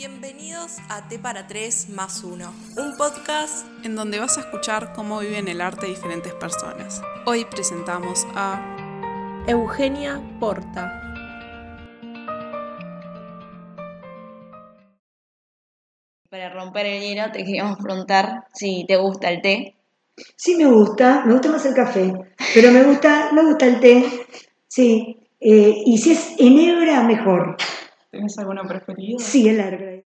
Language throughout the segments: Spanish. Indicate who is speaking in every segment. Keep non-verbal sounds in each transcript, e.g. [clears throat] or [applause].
Speaker 1: Bienvenidos a T para 3 más 1, un podcast
Speaker 2: en donde vas a escuchar cómo viven el arte diferentes personas. Hoy presentamos a
Speaker 1: Eugenia Porta.
Speaker 3: Para romper el hielo te queríamos preguntar si te gusta el té.
Speaker 4: Sí me gusta, me gusta más el café, pero me gusta, me gusta el té, sí. Eh, y si es en hebra, mejor.
Speaker 2: ¿Tienes alguna preferida?
Speaker 4: Sí, el larga.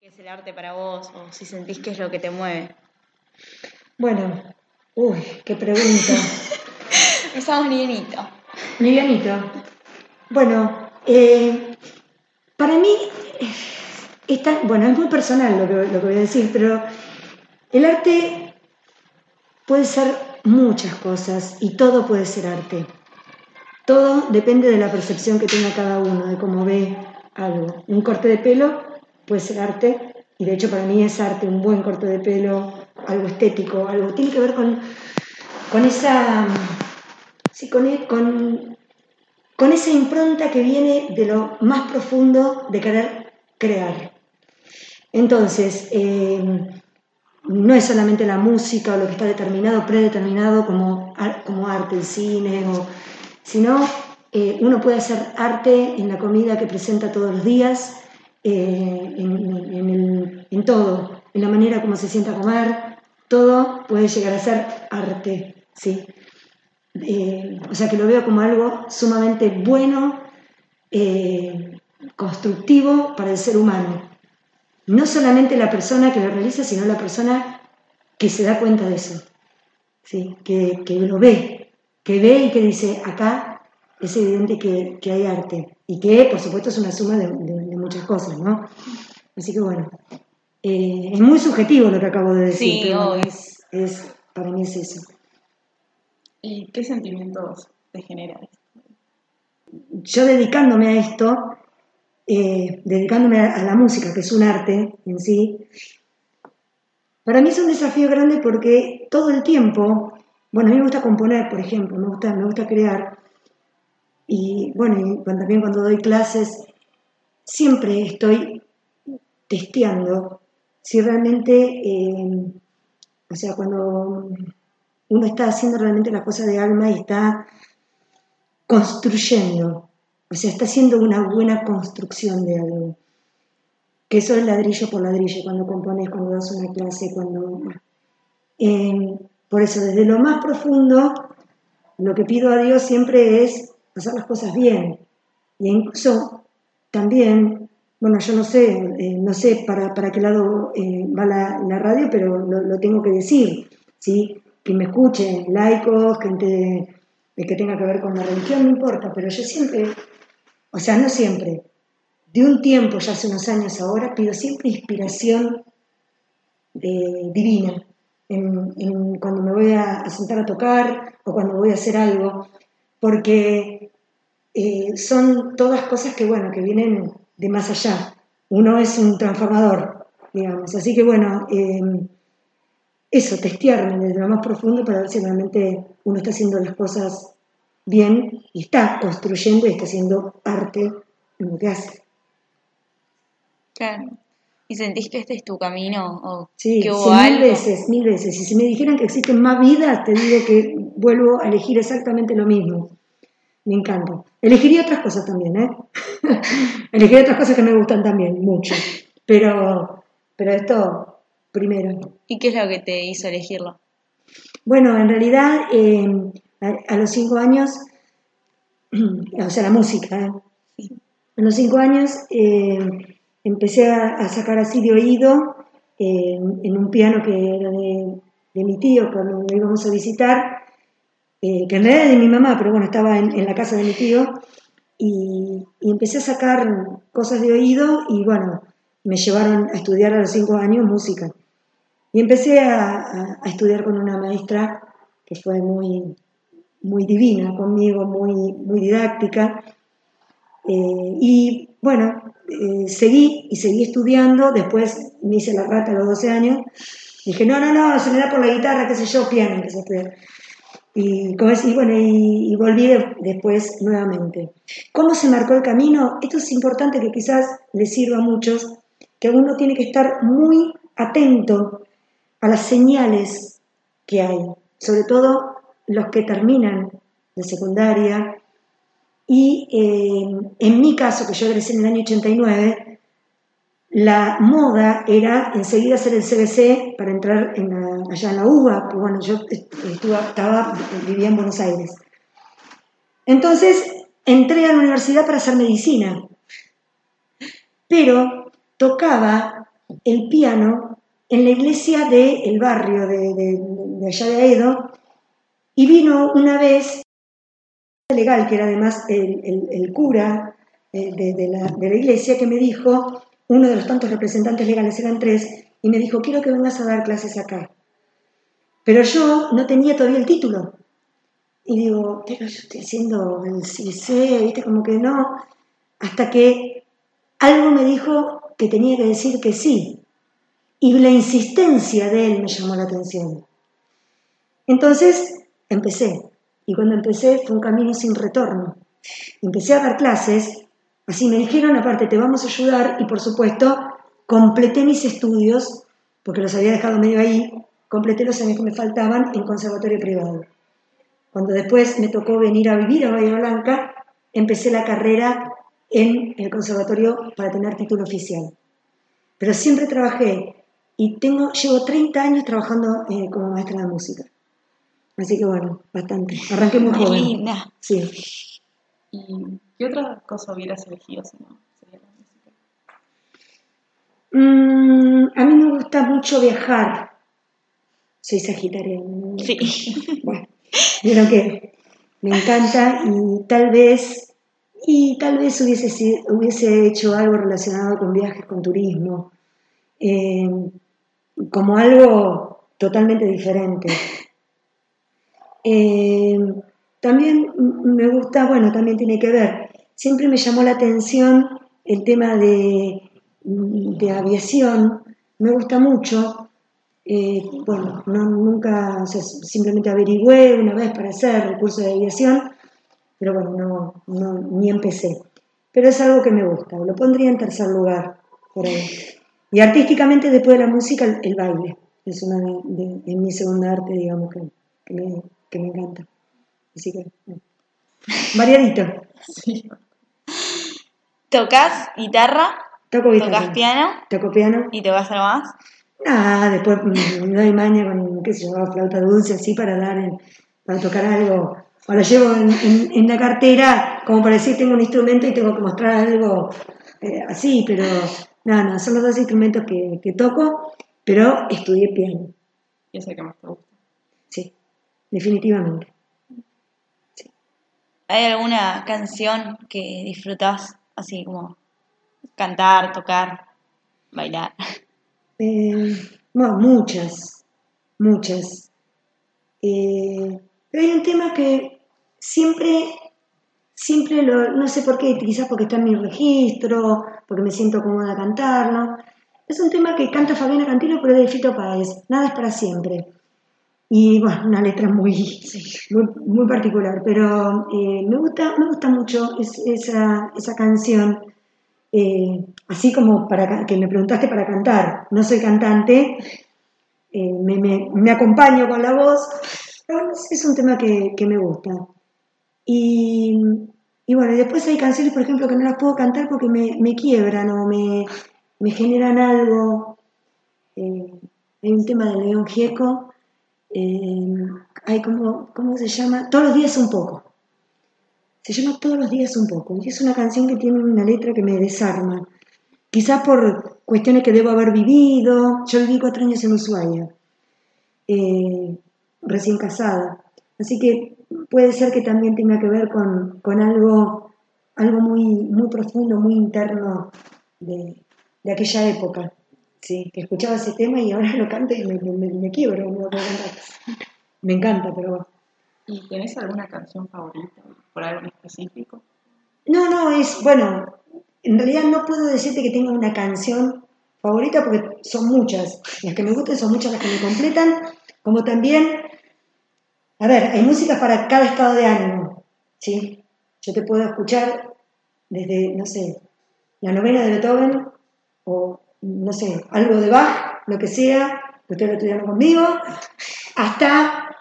Speaker 3: ¿Qué es el arte para vos? O si sentís que es lo que te mueve.
Speaker 4: Bueno, uy, qué pregunta. [laughs]
Speaker 3: Empezamos livianito.
Speaker 4: Livianito. Bueno, eh, para mí, está, bueno, es muy personal lo que, lo que voy a decir, pero el arte puede ser muchas cosas y todo puede ser arte. Todo depende de la percepción que tenga cada uno, de cómo ve algo. Un corte de pelo puede ser arte, y de hecho para mí es arte, un buen corte de pelo, algo estético, algo tiene que ver con, con esa sí, con, con, con esa impronta que viene de lo más profundo de querer crear. Entonces, eh, no es solamente la música o lo que está determinado, predeterminado como, como arte, el cine o sino eh, uno puede hacer arte en la comida que presenta todos los días, eh, en, todo, en la manera como se sienta a comer, todo puede llegar a ser arte, ¿sí? Eh, o sea que lo veo como algo sumamente bueno, constructivo para el ser humano. No solamente la persona que lo realiza, sino la persona que se da cuenta de eso, ¿sí? que, que lo ve, que ve y que dice, acá es evidente que, hay arte y que, por supuesto, es una suma de, muchas cosas, ¿no? Así que bueno, eh, es muy subjetivo lo que acabo de decir, pero es, para mí es eso.
Speaker 2: ¿Y qué sentimientos te generan?
Speaker 4: Yo dedicándome a esto, eh, dedicándome a, la música, que es un arte en sí, para mí es un desafío grande porque todo el tiempo bueno, a mí me gusta componer, por ejemplo, me gusta, me gusta crear. Y bueno, y también cuando doy clases, siempre estoy testeando si realmente, eh, o sea, cuando uno está haciendo realmente las cosas de alma y está construyendo, o sea, está haciendo una buena construcción de algo. Que eso es ladrillo por ladrillo, cuando compones, cuando das una clase, cuando... Eh, por eso, desde lo más profundo, lo que pido a Dios siempre es hacer las cosas bien. Y incluso también, bueno, yo no sé, eh, no sé para, para, qué lado eh, va la, radio, pero lo, tengo que decir, ¿sí? Que me escuchen, laicos, gente que tenga que ver con la religión, no importa, pero yo siempre, o sea, no siempre, de un tiempo, ya hace unos años ahora, pido siempre inspiración eh, divina cuando me voy a, sentar a tocar o cuando voy a hacer algo, porque eh, son todas cosas que, bueno, que vienen de más allá. Uno es un transformador, digamos. Así que, bueno, eh, eso, testearme desde lo más profundo para ver si realmente uno está haciendo las cosas bien y está construyendo y está haciendo arte en lo que hace.
Speaker 3: Claro. ¿Y sentís que este es tu camino? O
Speaker 4: sí,
Speaker 3: que
Speaker 4: hubo mil veces, mil veces. Y si me dijeran que existen más vidas, te digo que vuelvo a elegir exactamente lo mismo. Me encanta. Elegiría otras cosas también, ¿eh? [laughs] Elegiría otras cosas que me gustan también, mucho. Pero, pero esto, primero.
Speaker 3: ¿Y qué es lo que te hizo elegirlo?
Speaker 4: Bueno, en realidad, eh, a, los cinco años, [clears throat] o sea, la música, ¿eh? A los cinco años... Eh, empecé a, sacar así de oído en un piano que era de, mi tío cuando lo íbamos a visitar, eh, que en realidad era de mi mamá, pero bueno, estaba en, la casa de mi tío, y, empecé a sacar cosas de oído y bueno, me llevaron a estudiar a los cinco años música. Y empecé a, estudiar con una maestra que fue muy, muy divina conmigo, muy, muy didáctica. Eh, y bueno, eh, seguí y seguí estudiando, después me hice la rata a los 12 años, dije, no, no, no, se me da por la guitarra, qué sé yo, piano, empecé a estudiar. Y, bueno, y, volví de- después nuevamente. ¿Cómo se marcó el camino? Esto es importante que quizás les sirva a muchos, que uno tiene que estar muy atento a las señales que hay, sobre todo los que terminan de secundaria. Y eh, en mi caso, que yo egresé en el año 89, la moda era enseguida hacer el CBC para entrar allá en la UBA, porque bueno, yo estaba, vivía en Buenos Aires. Entonces entré a la universidad para hacer medicina, pero tocaba el piano en la iglesia del barrio de, de- de allá de Aedo y vino una vez legal, que era además el, cura de, de la, de la iglesia, que me dijo, uno de los tantos representantes legales, eran tres, y me dijo, quiero que vengas a dar clases acá. Pero yo no tenía todavía el título. Y digo, pero yo estoy haciendo el CIC, viste, como que no. Hasta que algo me dijo que tenía que decir que sí. Y la insistencia de él me llamó la atención. Entonces empecé. Y cuando empecé fue un camino sin retorno. Empecé a dar clases, así me dijeron, aparte te vamos a ayudar y por supuesto completé mis estudios, porque los había dejado medio ahí, completé los años que me faltaban en conservatorio privado. Cuando después me tocó venir a vivir a Bahía Blanca, empecé la carrera en el conservatorio para tener título oficial. Pero siempre trabajé y tengo, llevo 30 años trabajando eh, como maestra de música. Así que bueno, bastante. Arranqué muy joven. [laughs]
Speaker 3: linda.
Speaker 4: Sí.
Speaker 2: ¿Y qué otra cosa hubieras elegido si no sería la música?
Speaker 4: Mm, a mí me gusta mucho viajar. Soy sagitaria. ¿no?
Speaker 3: Sí. [laughs]
Speaker 4: Bueno, vieron que me encanta y tal vez, y tal vez hubiese, si- hubiese hecho algo relacionado con viajes, con turismo, eh, como algo totalmente diferente. Eh, también me gusta, bueno, también tiene que ver, siempre me llamó la atención el tema de, de aviación, me gusta mucho, eh, bueno, no, nunca, o sea, simplemente averigüé una vez para hacer el curso de aviación, pero bueno, no, no, ni empecé. Pero es algo que me gusta, lo pondría en tercer lugar. Y artísticamente, después de la música, el, baile. Es una de, mi segunda arte, digamos, que, que me, que me encanta. Así que, bueno. variadito.
Speaker 2: Sí.
Speaker 3: ¿Tocas guitarra?
Speaker 4: Toco guitarra.
Speaker 3: ¿Tocas piano?
Speaker 4: Toco piano.
Speaker 3: ¿Y tocas algo más?
Speaker 4: Nada, después me doy maña con, qué sé yo, flauta dulce, así para dar, en- para tocar algo. O lo llevo en, en- en la cartera, como para decir tengo un instrumento y tengo que mostrar algo eh, así, pero nada, no, son los dos instrumentos que, que toco, pero estudié piano,
Speaker 2: Y ese que más te gusta.
Speaker 4: sí, definitivamente.
Speaker 3: ¿Hay alguna canción que disfrutas así como cantar, tocar, bailar?
Speaker 4: Eh, bueno, muchas, muchas. Eh, pero hay un tema que siempre, siempre lo, no sé por qué, quizás porque está en mi registro, porque me siento cómoda cantarlo. Es un tema que canta Fabiana Cantilo, pero es de Fito Páez, Nada es para siempre. Y bueno, una letra muy, muy, muy particular, pero eh, me, gusta, me gusta mucho es- esa, esa canción. Eh, así como para que me preguntaste para cantar, no soy cantante, eh, me, me- me acompaño con la voz, pero es, es un tema que, que me gusta. Y, y bueno, después hay canciones, por ejemplo, que no las puedo cantar porque me, me quiebran o me, me generan algo. Hay un tema de León Gieco, hay como, ¿cómo se llama? Todos los días un poco. Se llama Todos los días un poco. Y es una canción que tiene una letra que me desarma. Quizás por cuestiones que debo haber vivido. Yo viví cuatro años en Ushuaia, eh, recién casada. Así que puede ser que también tenga que ver con, con algo, algo muy, muy profundo, muy interno de, de aquella época. Sí, que escuchaba ese tema y ahora [laughs] lo canto y me, me, me quiebro. cantar. Me encanta, pero bueno.
Speaker 2: ¿Y tenés alguna canción favorita por algo en específico?
Speaker 4: No, no, es, bueno, en realidad no puedo decirte que tenga una canción favorita porque son muchas. Las que me gustan son muchas las que me completan, como también A ver, hay música para cada estado de ánimo, ¿sí? Yo te puedo escuchar desde, no sé, la novena de Beethoven o, no sé, algo de Bach, lo que sea, lo estudiaron conmigo, hasta,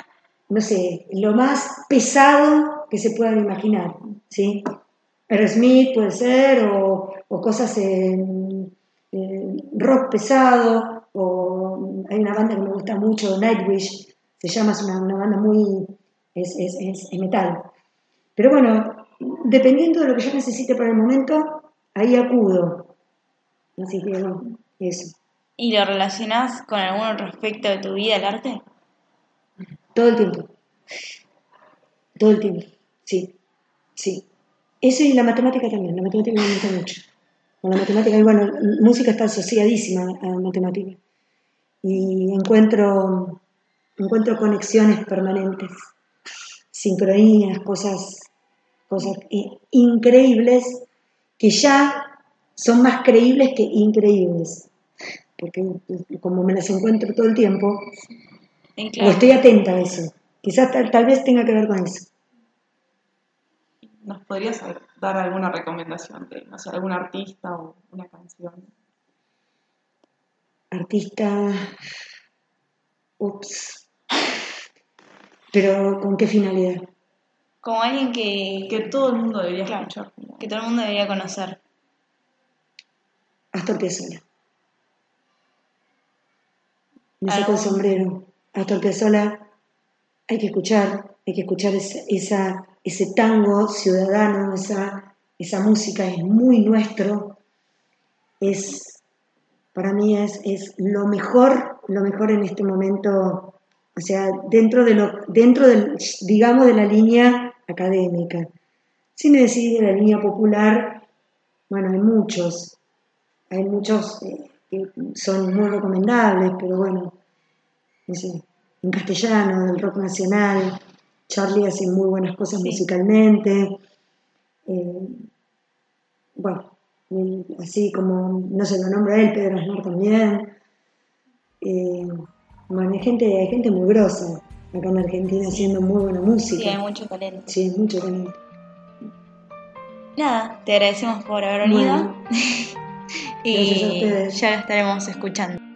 Speaker 4: no sé, lo más pesado que se puedan imaginar, ¿sí? Smith puede ser, o, o cosas en, en rock pesado, o hay una banda que me gusta mucho, Nightwish, se llama, es una, una banda muy, es, es, es, es metal. Pero bueno, dependiendo de lo que yo necesite para el momento, ahí acudo. Así que bueno, eso.
Speaker 3: ¿Y lo relacionás con algún respecto de tu vida al arte?
Speaker 4: Todo el tiempo. Todo el tiempo. Sí, sí. Eso y la matemática también. La matemática me gusta mucho. Con la matemática, y bueno, música está asociadísima a matemática. Y encuentro, encuentro conexiones permanentes, sincronías, cosas, cosas increíbles que ya son más creíbles que increíbles. Porque como me las encuentro todo el tiempo, o estoy atenta a eso. Quizás tal, tal vez tenga que ver con eso.
Speaker 2: ¿Nos podrías dar alguna recomendación de, no sé, algún artista o una canción?
Speaker 4: Artista. Ups. Pero ¿con qué finalidad?
Speaker 3: Como alguien que,
Speaker 2: Que todo el mundo debería
Speaker 3: Claro.
Speaker 2: escuchar.
Speaker 3: que todo el mundo debería conocer.
Speaker 4: Astor Piazzolla. Me
Speaker 3: ¿Algún-
Speaker 4: saco el sombrero. Astor Piazzolla hay que escuchar, hay que escuchar esa, esa- ese tango ciudadano, esa, esa música es muy nuestro. Es, para mí es, es lo mejor, lo mejor en este momento, o sea, dentro de lo, dentro del, digamos, de la línea académica. Si me decís de la línea popular, bueno, hay muchos, hay muchos eh, que son muy recomendables, pero bueno, no sé, en castellano, del rock nacional, Charlie hace muy buenas cosas
Speaker 3: Sí.
Speaker 4: musicalmente. eh, bueno, así como, no se lo nombra él, Pedro Aznar también. Eh, bueno, hay gente, hay gente muy grosa acá en Argentina haciendo muy buena música.
Speaker 3: Sí, hay mucho talento.
Speaker 4: Sí, hay mucho talento.
Speaker 3: Nada, te agradecemos por haber venido
Speaker 4: Bueno, [laughs]
Speaker 3: y ya estaremos escuchando.